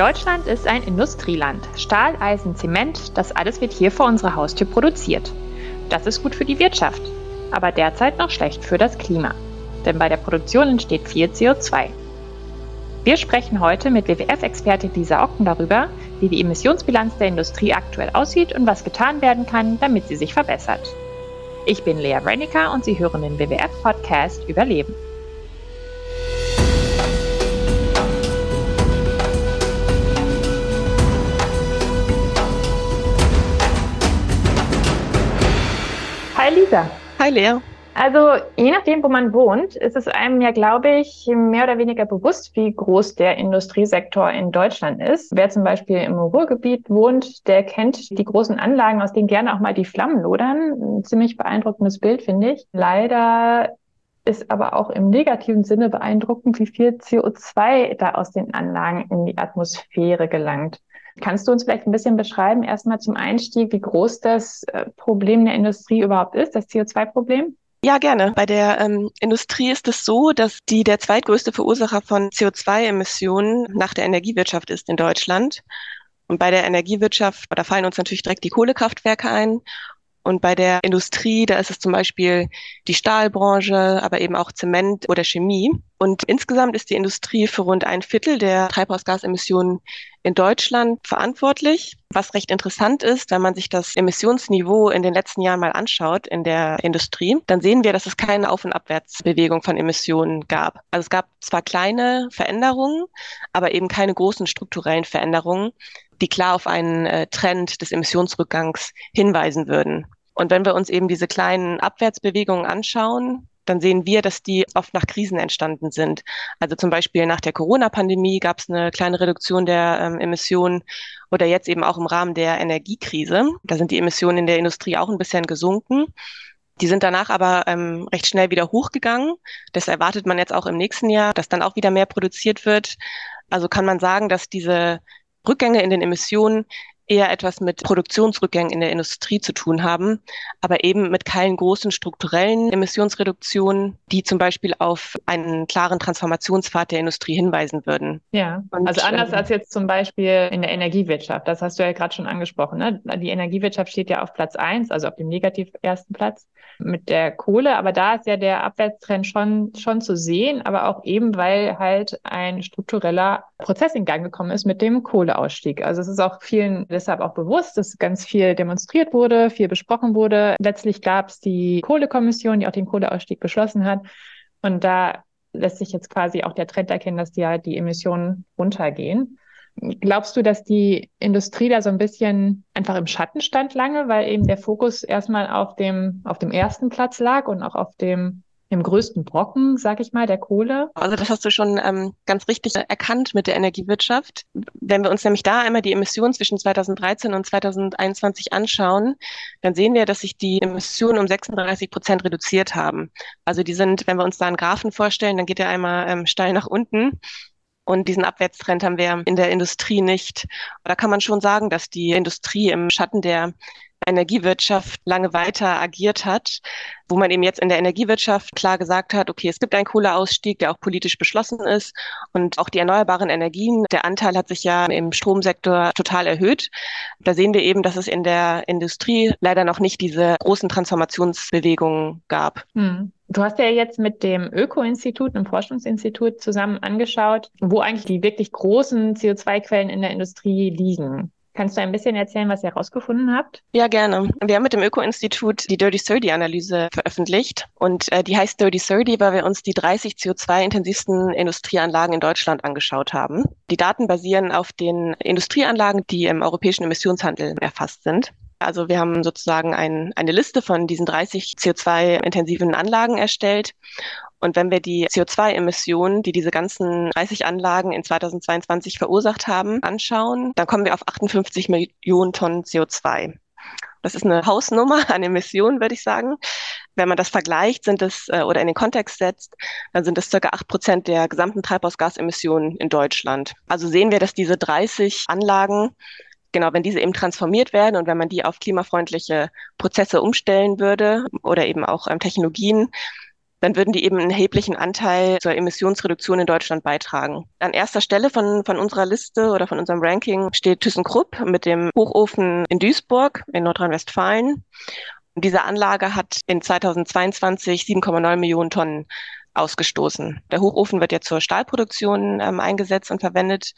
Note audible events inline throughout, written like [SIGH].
Deutschland ist ein Industrieland. Stahl, Eisen, Zement, das alles wird hier vor unserer Haustür produziert. Das ist gut für die Wirtschaft, aber derzeit noch schlecht für das Klima. Denn bei der Produktion entsteht viel CO2. Wir sprechen heute mit WWF-Expertin Lisa Ocken darüber, wie die Emissionsbilanz der Industrie aktuell aussieht und was getan werden kann, damit sie sich verbessert. Ich bin Lea Renica und Sie hören den WWF-Podcast Überleben. Hi Lisa. Hi Lea. Also je nachdem, wo man wohnt, ist es einem ja, glaube ich, mehr oder weniger bewusst, wie groß der Industriesektor in Deutschland ist. Wer zum Beispiel im Ruhrgebiet wohnt, der kennt die großen Anlagen, aus denen gerne auch mal die Flammen lodern. Ein ziemlich beeindruckendes Bild, finde ich. Leider ist aber auch im negativen Sinne beeindruckend, wie viel CO2 da aus den Anlagen in die Atmosphäre gelangt. Kannst du uns vielleicht ein bisschen beschreiben, erstmal zum Einstieg, wie groß das äh, Problem der Industrie überhaupt ist, das CO2-Problem? Ja, gerne. Bei der ähm, Industrie ist es so, dass die der zweitgrößte Verursacher von CO2-Emissionen nach der Energiewirtschaft ist in Deutschland. Und bei der Energiewirtschaft, da fallen uns natürlich direkt die Kohlekraftwerke ein. Und bei der Industrie, da ist es zum Beispiel die Stahlbranche, aber eben auch Zement oder Chemie. Und insgesamt ist die Industrie für rund ein Viertel der Treibhausgasemissionen in Deutschland verantwortlich. Was recht interessant ist, wenn man sich das Emissionsniveau in den letzten Jahren mal anschaut in der Industrie, dann sehen wir, dass es keine Auf- und Abwärtsbewegung von Emissionen gab. Also es gab zwar kleine Veränderungen, aber eben keine großen strukturellen Veränderungen, die klar auf einen äh, Trend des Emissionsrückgangs hinweisen würden. Und wenn wir uns eben diese kleinen Abwärtsbewegungen anschauen, dann sehen wir, dass die oft nach Krisen entstanden sind. Also zum Beispiel nach der Corona-Pandemie gab es eine kleine Reduktion der ähm, Emissionen oder jetzt eben auch im Rahmen der Energiekrise. Da sind die Emissionen in der Industrie auch ein bisschen gesunken. Die sind danach aber ähm, recht schnell wieder hochgegangen. Das erwartet man jetzt auch im nächsten Jahr, dass dann auch wieder mehr produziert wird. Also kann man sagen, dass diese Rückgänge in den Emissionen eher etwas mit Produktionsrückgängen in der Industrie zu tun haben, aber eben mit keinen großen strukturellen Emissionsreduktionen, die zum Beispiel auf einen klaren Transformationspfad der Industrie hinweisen würden. Ja, Und, also anders ähm, als jetzt zum Beispiel in der Energiewirtschaft, das hast du ja gerade schon angesprochen. Ne? Die Energiewirtschaft steht ja auf Platz eins, also auf dem negativ ersten Platz mit der Kohle, aber da ist ja der Abwärtstrend schon, schon zu sehen, aber auch eben, weil halt ein struktureller Prozess in Gang gekommen ist mit dem Kohleausstieg. Also es ist auch vielen deshalb auch bewusst, dass ganz viel demonstriert wurde, viel besprochen wurde. Letztlich gab es die Kohlekommission, die auch den Kohleausstieg beschlossen hat. Und da lässt sich jetzt quasi auch der Trend erkennen, dass die, halt die Emissionen runtergehen. Glaubst du, dass die Industrie da so ein bisschen einfach im Schatten stand lange, weil eben der Fokus erstmal auf dem, auf dem ersten Platz lag und auch auf dem im größten Brocken, sag ich mal, der Kohle? Also das hast du schon ähm, ganz richtig erkannt mit der Energiewirtschaft. Wenn wir uns nämlich da einmal die Emissionen zwischen 2013 und 2021 anschauen, dann sehen wir, dass sich die Emissionen um 36 Prozent reduziert haben. Also die sind, wenn wir uns da einen Graphen vorstellen, dann geht der einmal ähm, steil nach unten. Und diesen Abwärtstrend haben wir in der Industrie nicht. Da kann man schon sagen, dass die Industrie im Schatten der Energiewirtschaft lange weiter agiert hat, wo man eben jetzt in der Energiewirtschaft klar gesagt hat, okay, es gibt einen Kohleausstieg, der auch politisch beschlossen ist und auch die erneuerbaren Energien, der Anteil hat sich ja im Stromsektor total erhöht. Da sehen wir eben, dass es in der Industrie leider noch nicht diese großen Transformationsbewegungen gab. Hm. Du hast ja jetzt mit dem Öko-Institut, einem Forschungsinstitut zusammen angeschaut, wo eigentlich die wirklich großen CO2-Quellen in der Industrie liegen. Kannst du ein bisschen erzählen, was ihr herausgefunden habt? Ja, gerne. Wir haben mit dem Öko-Institut die Dirty 30 Analyse veröffentlicht und äh, die heißt Dirty 30, weil wir uns die 30 CO2-intensivsten Industrieanlagen in Deutschland angeschaut haben. Die Daten basieren auf den Industrieanlagen, die im europäischen Emissionshandel erfasst sind. Also wir haben sozusagen ein, eine Liste von diesen 30 CO2-intensiven Anlagen erstellt und wenn wir die CO2-Emissionen, die diese ganzen 30 Anlagen in 2022 verursacht haben, anschauen, dann kommen wir auf 58 Millionen Tonnen CO2. Das ist eine Hausnummer [LAUGHS] an Emissionen, würde ich sagen. Wenn man das vergleicht, sind es äh, oder in den Kontext setzt, dann sind es circa acht Prozent der gesamten Treibhausgasemissionen in Deutschland. Also sehen wir, dass diese 30 Anlagen genau, wenn diese eben transformiert werden und wenn man die auf klimafreundliche Prozesse umstellen würde oder eben auch ähm, Technologien, dann würden die eben einen erheblichen Anteil zur Emissionsreduktion in Deutschland beitragen. An erster Stelle von, von unserer Liste oder von unserem Ranking steht ThyssenKrupp mit dem Hochofen in Duisburg in Nordrhein-Westfalen. Diese Anlage hat in 2022 7,9 Millionen Tonnen ausgestoßen. Der Hochofen wird ja zur Stahlproduktion ähm, eingesetzt und verwendet.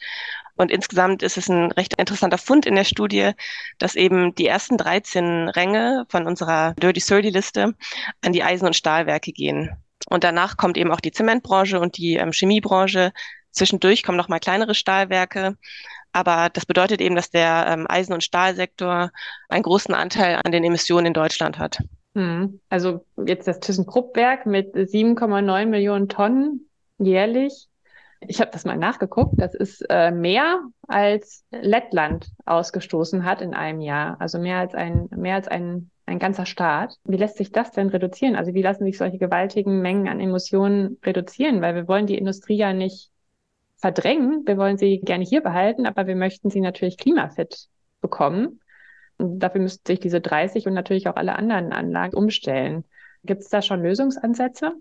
Und insgesamt ist es ein recht interessanter Fund in der Studie, dass eben die ersten 13 Ränge von unserer Dirty Thirty Liste an die Eisen- und Stahlwerke gehen. Und danach kommt eben auch die Zementbranche und die ähm, Chemiebranche. Zwischendurch kommen noch mal kleinere Stahlwerke. Aber das bedeutet eben, dass der ähm, Eisen- und Stahlsektor einen großen Anteil an den Emissionen in Deutschland hat. Hm. Also jetzt das ThyssenKrupp-Werk mit 7,9 Millionen Tonnen jährlich. Ich habe das mal nachgeguckt. Das ist äh, mehr als Lettland ausgestoßen hat in einem Jahr. Also mehr als ein mehr als ein ein ganzer Staat. Wie lässt sich das denn reduzieren? Also wie lassen sich solche gewaltigen Mengen an Emissionen reduzieren? Weil wir wollen die Industrie ja nicht verdrängen. Wir wollen sie gerne hier behalten, aber wir möchten sie natürlich klimafit bekommen. Dafür müssten sich diese 30 und natürlich auch alle anderen Anlagen umstellen. Gibt es da schon Lösungsansätze?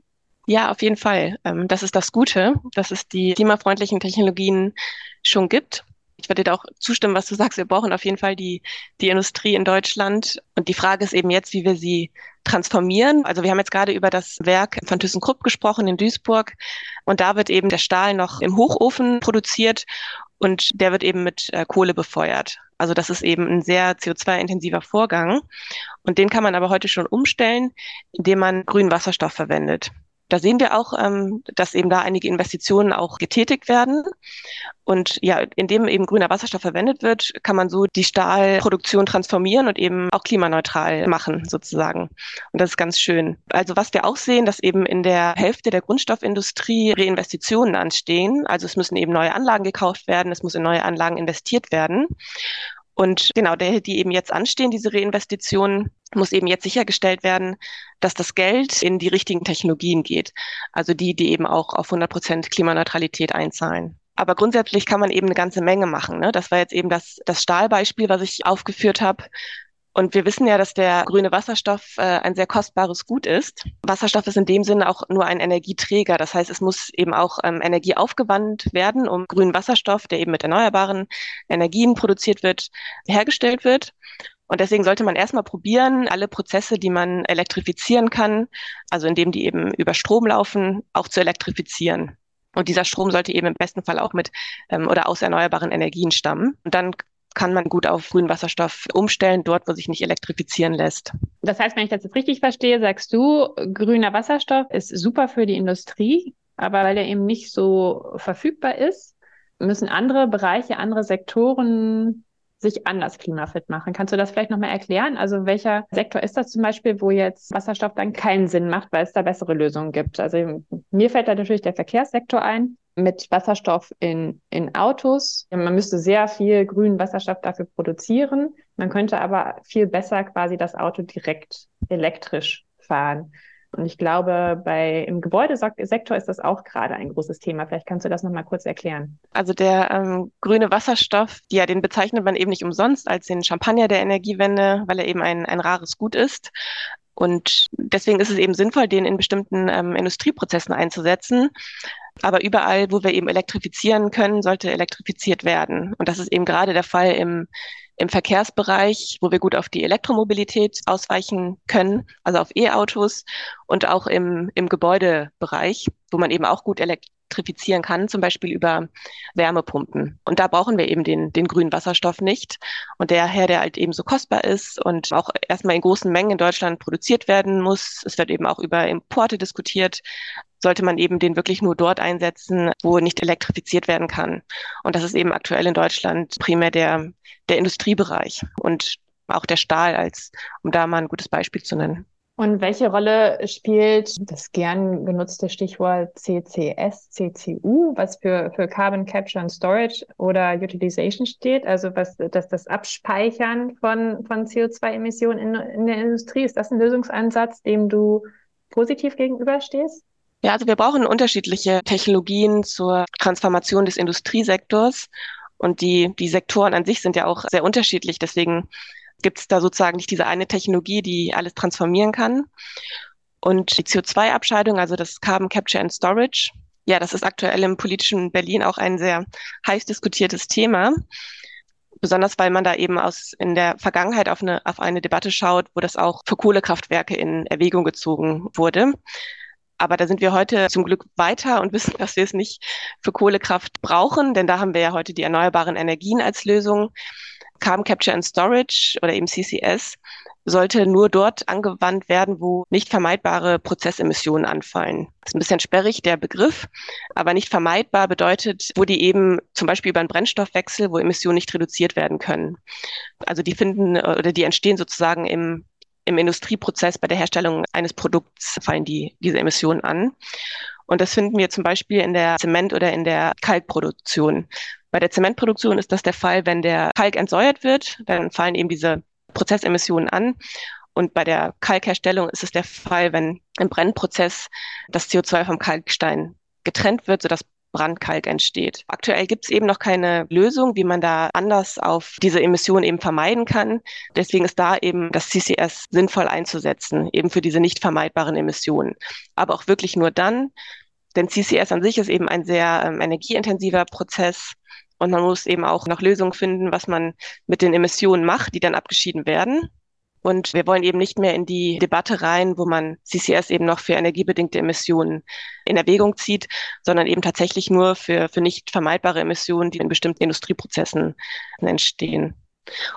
Ja, auf jeden Fall. Ähm, das ist das Gute, dass es die klimafreundlichen Technologien schon gibt. Ich würde dir auch zustimmen, was du sagst. Wir brauchen auf jeden Fall die, die Industrie in Deutschland. Und die Frage ist eben jetzt, wie wir sie transformieren. Also wir haben jetzt gerade über das Werk von ThyssenKrupp gesprochen in Duisburg. Und da wird eben der Stahl noch im Hochofen produziert und der wird eben mit äh, Kohle befeuert. Also das ist eben ein sehr CO2-intensiver Vorgang. Und den kann man aber heute schon umstellen, indem man grünen Wasserstoff verwendet. Da sehen wir auch, ähm, dass eben da einige Investitionen auch getätigt werden. Und ja, indem eben grüner Wasserstoff verwendet wird, kann man so die Stahlproduktion transformieren und eben auch klimaneutral machen, sozusagen. Und das ist ganz schön. Also was wir auch sehen, dass eben in der Hälfte der Grundstoffindustrie Reinvestitionen anstehen. Also es müssen eben neue Anlagen gekauft werden, es muss in neue Anlagen investiert werden. Und genau, der, die eben jetzt anstehen, diese Reinvestitionen, muss eben jetzt sichergestellt werden, dass das Geld in die richtigen Technologien geht. Also die, die eben auch auf 100 Prozent Klimaneutralität einzahlen. Aber grundsätzlich kann man eben eine ganze Menge machen. Ne? Das war jetzt eben das, das Stahlbeispiel, was ich aufgeführt habe. Und wir wissen ja, dass der grüne Wasserstoff äh, ein sehr kostbares Gut ist. Wasserstoff ist in dem Sinne auch nur ein Energieträger. Das heißt, es muss eben auch ähm, Energie aufgewandt werden, um grünen Wasserstoff, der eben mit erneuerbaren Energien produziert wird, hergestellt wird. Und deswegen sollte man erstmal probieren, alle Prozesse, die man elektrifizieren kann, also indem die eben über Strom laufen, auch zu elektrifizieren. Und dieser Strom sollte eben im besten Fall auch mit ähm, oder aus erneuerbaren Energien stammen. Und dann kann man gut auf grünen Wasserstoff umstellen, dort, wo sich nicht elektrifizieren lässt. Das heißt, wenn ich das jetzt richtig verstehe, sagst du, grüner Wasserstoff ist super für die Industrie, aber weil er eben nicht so verfügbar ist, müssen andere Bereiche, andere Sektoren sich anders klimafit machen. Kannst du das vielleicht nochmal erklären? Also welcher Sektor ist das zum Beispiel, wo jetzt Wasserstoff dann keinen Sinn macht, weil es da bessere Lösungen gibt? Also mir fällt da natürlich der Verkehrssektor ein mit Wasserstoff in, in Autos. Man müsste sehr viel grünen Wasserstoff dafür produzieren. Man könnte aber viel besser quasi das Auto direkt elektrisch fahren. Und ich glaube, bei im Gebäudesektor ist das auch gerade ein großes Thema. Vielleicht kannst du das nochmal kurz erklären. Also der ähm, grüne Wasserstoff, ja, den bezeichnet man eben nicht umsonst als den Champagner der Energiewende, weil er eben ein, ein rares Gut ist. Und deswegen ist es eben sinnvoll, den in bestimmten ähm, Industrieprozessen einzusetzen. Aber überall, wo wir eben elektrifizieren können, sollte elektrifiziert werden. Und das ist eben gerade der Fall im, im Verkehrsbereich, wo wir gut auf die Elektromobilität ausweichen können, also auf E-Autos und auch im, im Gebäudebereich, wo man eben auch gut elektrifizieren kann, zum Beispiel über Wärmepumpen. Und da brauchen wir eben den, den grünen Wasserstoff nicht. Und daher, der halt eben so kostbar ist und auch erstmal in großen Mengen in Deutschland produziert werden muss. Es wird eben auch über Importe diskutiert sollte man eben den wirklich nur dort einsetzen, wo nicht elektrifiziert werden kann. Und das ist eben aktuell in Deutschland primär der, der Industriebereich und auch der Stahl als, um da mal ein gutes Beispiel zu nennen. Und welche Rolle spielt das gern genutzte Stichwort CCS, CCU, was für, für Carbon Capture and Storage oder Utilization steht? Also was, dass das Abspeichern von, von CO2-Emissionen in, in der Industrie, ist das ein Lösungsansatz, dem du positiv gegenüberstehst? Ja, also wir brauchen unterschiedliche Technologien zur Transformation des Industriesektors. Und die, die Sektoren an sich sind ja auch sehr unterschiedlich. Deswegen gibt es da sozusagen nicht diese eine Technologie, die alles transformieren kann. Und die CO2-Abscheidung, also das Carbon Capture and Storage, ja, das ist aktuell im politischen Berlin auch ein sehr heiß diskutiertes Thema. Besonders weil man da eben aus in der Vergangenheit auf eine, auf eine Debatte schaut, wo das auch für Kohlekraftwerke in Erwägung gezogen wurde. Aber da sind wir heute zum Glück weiter und wissen, dass wir es nicht für Kohlekraft brauchen, denn da haben wir ja heute die erneuerbaren Energien als Lösung. Carbon Capture and Storage oder eben CCS sollte nur dort angewandt werden, wo nicht vermeidbare Prozessemissionen anfallen. Das ist ein bisschen sperrig, der Begriff, aber nicht vermeidbar bedeutet, wo die eben zum Beispiel über einen Brennstoffwechsel, wo Emissionen nicht reduziert werden können. Also die finden oder die entstehen sozusagen im, im Industrieprozess bei der Herstellung eines Produkts fallen die, diese Emissionen an. Und das finden wir zum Beispiel in der Zement- oder in der Kalkproduktion. Bei der Zementproduktion ist das der Fall, wenn der Kalk entsäuert wird, dann fallen eben diese Prozessemissionen an. Und bei der Kalkherstellung ist es der Fall, wenn im Brennprozess das CO2 vom Kalkstein getrennt wird, sodass Brandkalk entsteht. Aktuell gibt es eben noch keine Lösung, wie man da anders auf diese Emissionen eben vermeiden kann. Deswegen ist da eben das CCS sinnvoll einzusetzen, eben für diese nicht vermeidbaren Emissionen. Aber auch wirklich nur dann, denn CCS an sich ist eben ein sehr ähm, energieintensiver Prozess und man muss eben auch noch Lösungen finden, was man mit den Emissionen macht, die dann abgeschieden werden. Und wir wollen eben nicht mehr in die Debatte rein, wo man CCS eben noch für energiebedingte Emissionen in Erwägung zieht, sondern eben tatsächlich nur für, für nicht vermeidbare Emissionen, die in bestimmten Industrieprozessen entstehen.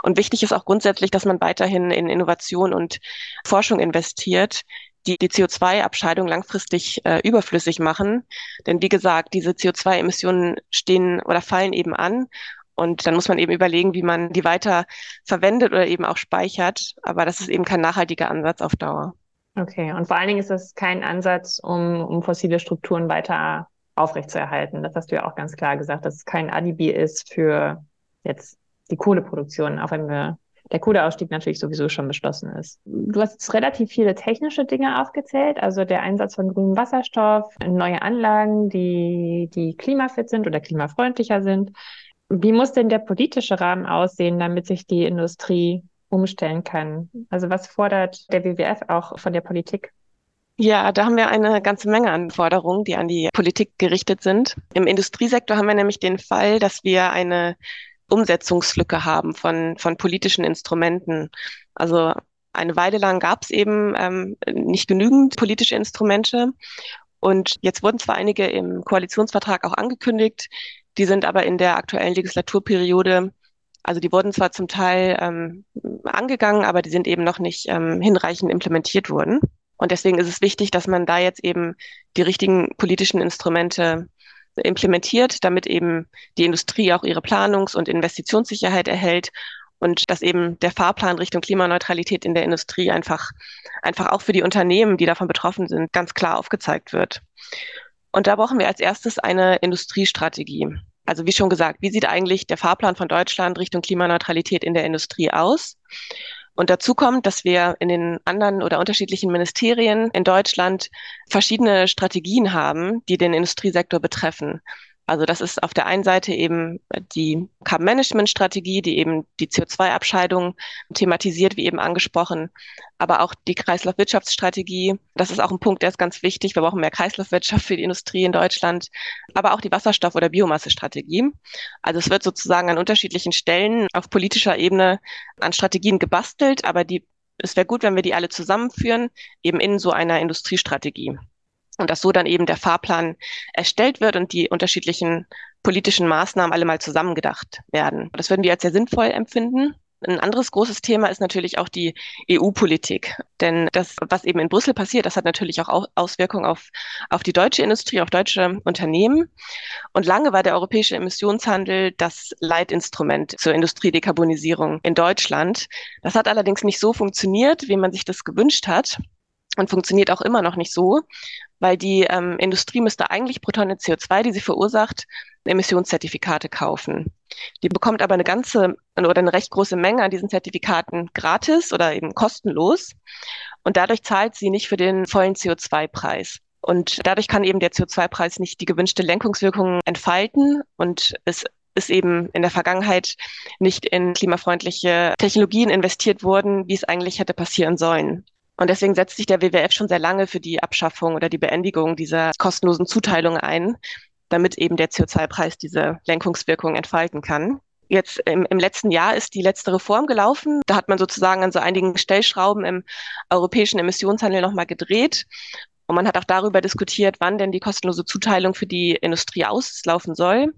Und wichtig ist auch grundsätzlich, dass man weiterhin in Innovation und Forschung investiert, die die CO2-Abscheidung langfristig äh, überflüssig machen. Denn wie gesagt, diese CO2-Emissionen stehen oder fallen eben an. Und dann muss man eben überlegen, wie man die weiter verwendet oder eben auch speichert. Aber das ist eben kein nachhaltiger Ansatz auf Dauer. Okay, und vor allen Dingen ist das kein Ansatz, um, um fossile Strukturen weiter aufrechtzuerhalten. Das hast du ja auch ganz klar gesagt, dass es kein Alibi ist für jetzt die Kohleproduktion, auch wenn wir der Kohleausstieg natürlich sowieso schon beschlossen ist. Du hast jetzt relativ viele technische Dinge aufgezählt, also der Einsatz von grünem Wasserstoff, neue Anlagen, die, die klimafit sind oder klimafreundlicher sind. Wie muss denn der politische Rahmen aussehen, damit sich die Industrie umstellen kann? Also was fordert der WWF auch von der Politik? Ja, da haben wir eine ganze Menge an Forderungen, die an die Politik gerichtet sind. Im Industriesektor haben wir nämlich den Fall, dass wir eine Umsetzungslücke haben von, von politischen Instrumenten. Also eine Weile lang gab es eben ähm, nicht genügend politische Instrumente. Und jetzt wurden zwar einige im Koalitionsvertrag auch angekündigt, die sind aber in der aktuellen Legislaturperiode, also die wurden zwar zum Teil ähm, angegangen, aber die sind eben noch nicht ähm, hinreichend implementiert worden. Und deswegen ist es wichtig, dass man da jetzt eben die richtigen politischen Instrumente implementiert, damit eben die Industrie auch ihre Planungs- und Investitionssicherheit erhält und dass eben der Fahrplan Richtung Klimaneutralität in der Industrie einfach, einfach auch für die Unternehmen, die davon betroffen sind, ganz klar aufgezeigt wird. Und da brauchen wir als erstes eine Industriestrategie. Also wie schon gesagt, wie sieht eigentlich der Fahrplan von Deutschland Richtung Klimaneutralität in der Industrie aus? Und dazu kommt, dass wir in den anderen oder unterschiedlichen Ministerien in Deutschland verschiedene Strategien haben, die den Industriesektor betreffen. Also das ist auf der einen Seite eben die Carbon Management Strategie, die eben die CO2-Abscheidung thematisiert, wie eben angesprochen, aber auch die Kreislaufwirtschaftsstrategie. Das ist auch ein Punkt, der ist ganz wichtig. Wir brauchen mehr Kreislaufwirtschaft für die Industrie in Deutschland, aber auch die Wasserstoff- oder Biomassestrategie. Also es wird sozusagen an unterschiedlichen Stellen auf politischer Ebene an Strategien gebastelt, aber die es wäre gut, wenn wir die alle zusammenführen, eben in so einer Industriestrategie und dass so dann eben der Fahrplan erstellt wird und die unterschiedlichen politischen Maßnahmen alle mal zusammengedacht werden. Das würden wir als sehr sinnvoll empfinden. Ein anderes großes Thema ist natürlich auch die EU-Politik. Denn das, was eben in Brüssel passiert, das hat natürlich auch Auswirkungen auf, auf die deutsche Industrie, auf deutsche Unternehmen. Und lange war der europäische Emissionshandel das Leitinstrument zur Industriedekarbonisierung in Deutschland. Das hat allerdings nicht so funktioniert, wie man sich das gewünscht hat und funktioniert auch immer noch nicht so, weil die ähm, Industrie müsste eigentlich pro Tonne CO2, die sie verursacht, Emissionszertifikate kaufen. Die bekommt aber eine ganze oder eine recht große Menge an diesen Zertifikaten gratis oder eben kostenlos. Und dadurch zahlt sie nicht für den vollen CO2-Preis. Und dadurch kann eben der CO2-Preis nicht die gewünschte Lenkungswirkung entfalten und es ist eben in der Vergangenheit nicht in klimafreundliche Technologien investiert worden, wie es eigentlich hätte passieren sollen. Und deswegen setzt sich der WWF schon sehr lange für die Abschaffung oder die Beendigung dieser kostenlosen Zuteilung ein, damit eben der CO2-Preis diese Lenkungswirkung entfalten kann. Jetzt im, im letzten Jahr ist die letzte Reform gelaufen. Da hat man sozusagen an so einigen Stellschrauben im europäischen Emissionshandel nochmal gedreht. Und man hat auch darüber diskutiert, wann denn die kostenlose Zuteilung für die Industrie auslaufen soll.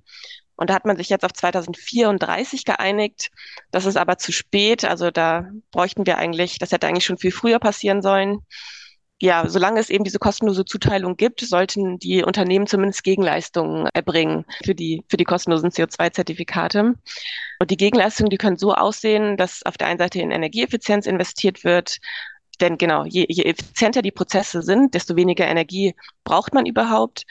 Und da hat man sich jetzt auf 2034 geeinigt. Das ist aber zu spät. Also da bräuchten wir eigentlich, das hätte eigentlich schon viel früher passieren sollen ja, solange es eben diese kostenlose Zuteilung gibt, sollten die Unternehmen zumindest Gegenleistungen erbringen für die, für die kostenlosen CO2-Zertifikate. Und die Gegenleistungen, die können so aussehen, dass auf der einen Seite in Energieeffizienz investiert wird. Denn genau, je, je effizienter die Prozesse sind, desto weniger Energie braucht man überhaupt.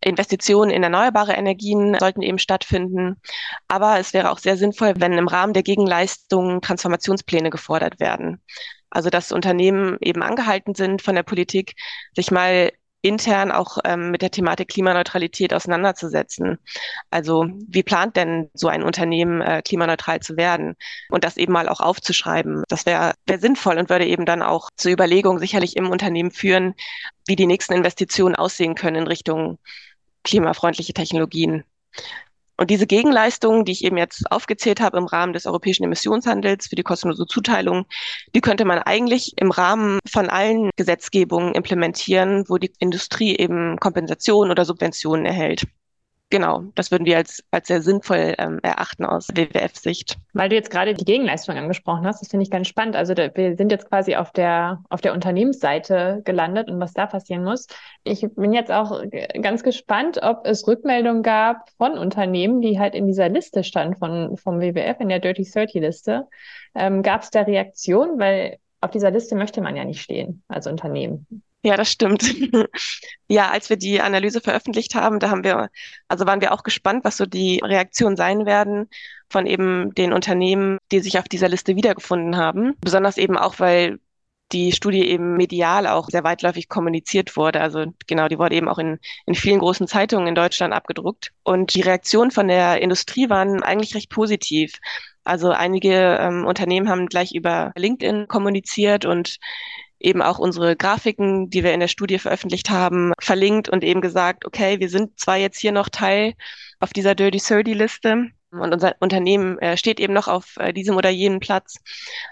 Investitionen in erneuerbare Energien sollten eben stattfinden. Aber es wäre auch sehr sinnvoll, wenn im Rahmen der Gegenleistungen Transformationspläne gefordert werden. Also dass Unternehmen eben angehalten sind von der Politik, sich mal intern auch ähm, mit der Thematik Klimaneutralität auseinanderzusetzen. Also wie plant denn so ein Unternehmen äh, klimaneutral zu werden und das eben mal auch aufzuschreiben? Das wäre wär sinnvoll und würde eben dann auch zur Überlegung sicherlich im Unternehmen führen, wie die nächsten Investitionen aussehen können in Richtung klimafreundliche Technologien. Und diese Gegenleistungen, die ich eben jetzt aufgezählt habe im Rahmen des europäischen Emissionshandels für die kostenlose Zuteilung, die könnte man eigentlich im Rahmen von allen Gesetzgebungen implementieren, wo die Industrie eben Kompensation oder Subventionen erhält genau, das würden wir als, als sehr sinnvoll ähm, erachten aus WWF-Sicht. Weil du jetzt gerade die Gegenleistung angesprochen hast, das finde ich ganz spannend. Also da, wir sind jetzt quasi auf der, auf der Unternehmensseite gelandet und was da passieren muss. Ich bin jetzt auch ganz gespannt, ob es Rückmeldungen gab von Unternehmen, die halt in dieser Liste standen von, vom WWF, in der Dirty 30 Liste. Ähm, gab es da Reaktionen? Weil auf dieser Liste möchte man ja nicht stehen als Unternehmen. Ja, das stimmt. [LAUGHS] ja, als wir die Analyse veröffentlicht haben, da haben wir, also waren wir auch gespannt, was so die Reaktionen sein werden von eben den Unternehmen, die sich auf dieser Liste wiedergefunden haben. Besonders eben auch, weil die Studie eben medial auch sehr weitläufig kommuniziert wurde. Also genau, die wurde eben auch in, in vielen großen Zeitungen in Deutschland abgedruckt. Und die Reaktionen von der Industrie waren eigentlich recht positiv. Also einige ähm, Unternehmen haben gleich über LinkedIn kommuniziert und eben auch unsere Grafiken, die wir in der Studie veröffentlicht haben, verlinkt und eben gesagt, okay, wir sind zwar jetzt hier noch Teil auf dieser Dirty 30 Liste und unser Unternehmen äh, steht eben noch auf äh, diesem oder jenem Platz,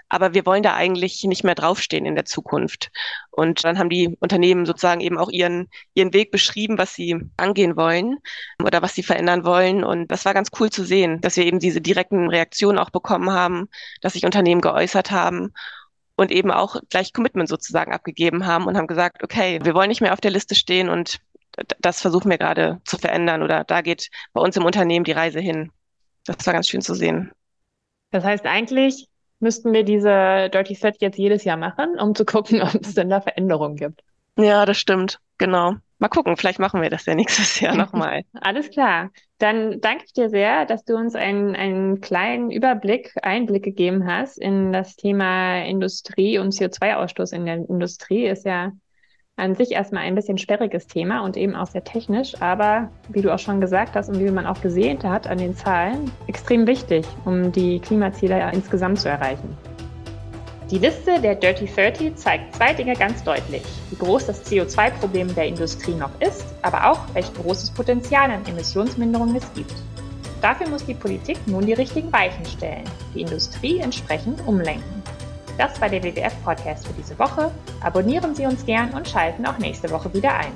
aber wir wollen da eigentlich nicht mehr draufstehen in der Zukunft. Und dann haben die Unternehmen sozusagen eben auch ihren, ihren Weg beschrieben, was sie angehen wollen oder was sie verändern wollen. Und das war ganz cool zu sehen, dass wir eben diese direkten Reaktionen auch bekommen haben, dass sich Unternehmen geäußert haben und eben auch gleich Commitment sozusagen abgegeben haben und haben gesagt, okay, wir wollen nicht mehr auf der Liste stehen und das versuchen wir gerade zu verändern oder da geht bei uns im Unternehmen die Reise hin. Das war ganz schön zu sehen. Das heißt, eigentlich müssten wir diese Dirty Set jetzt jedes Jahr machen, um zu gucken, [LAUGHS] ob es denn da Veränderungen gibt. Ja, das stimmt. Genau. Mal gucken, vielleicht machen wir das ja nächstes Jahr nochmal. [LAUGHS] Alles klar. Dann danke ich dir sehr, dass du uns einen, einen kleinen Überblick, Einblick gegeben hast in das Thema Industrie und CO2-Ausstoß in der Industrie. Ist ja an sich erstmal ein bisschen sperriges Thema und eben auch sehr technisch, aber wie du auch schon gesagt hast und wie man auch gesehen hat an den Zahlen, extrem wichtig, um die Klimaziele insgesamt zu erreichen. Die Liste der Dirty 30 zeigt zwei Dinge ganz deutlich. Wie groß das CO2-Problem der Industrie noch ist, aber auch, welch großes Potenzial an Emissionsminderung es gibt. Dafür muss die Politik nun die richtigen Weichen stellen, die Industrie entsprechend umlenken. Das war der WWF-Podcast für diese Woche. Abonnieren Sie uns gern und schalten auch nächste Woche wieder ein.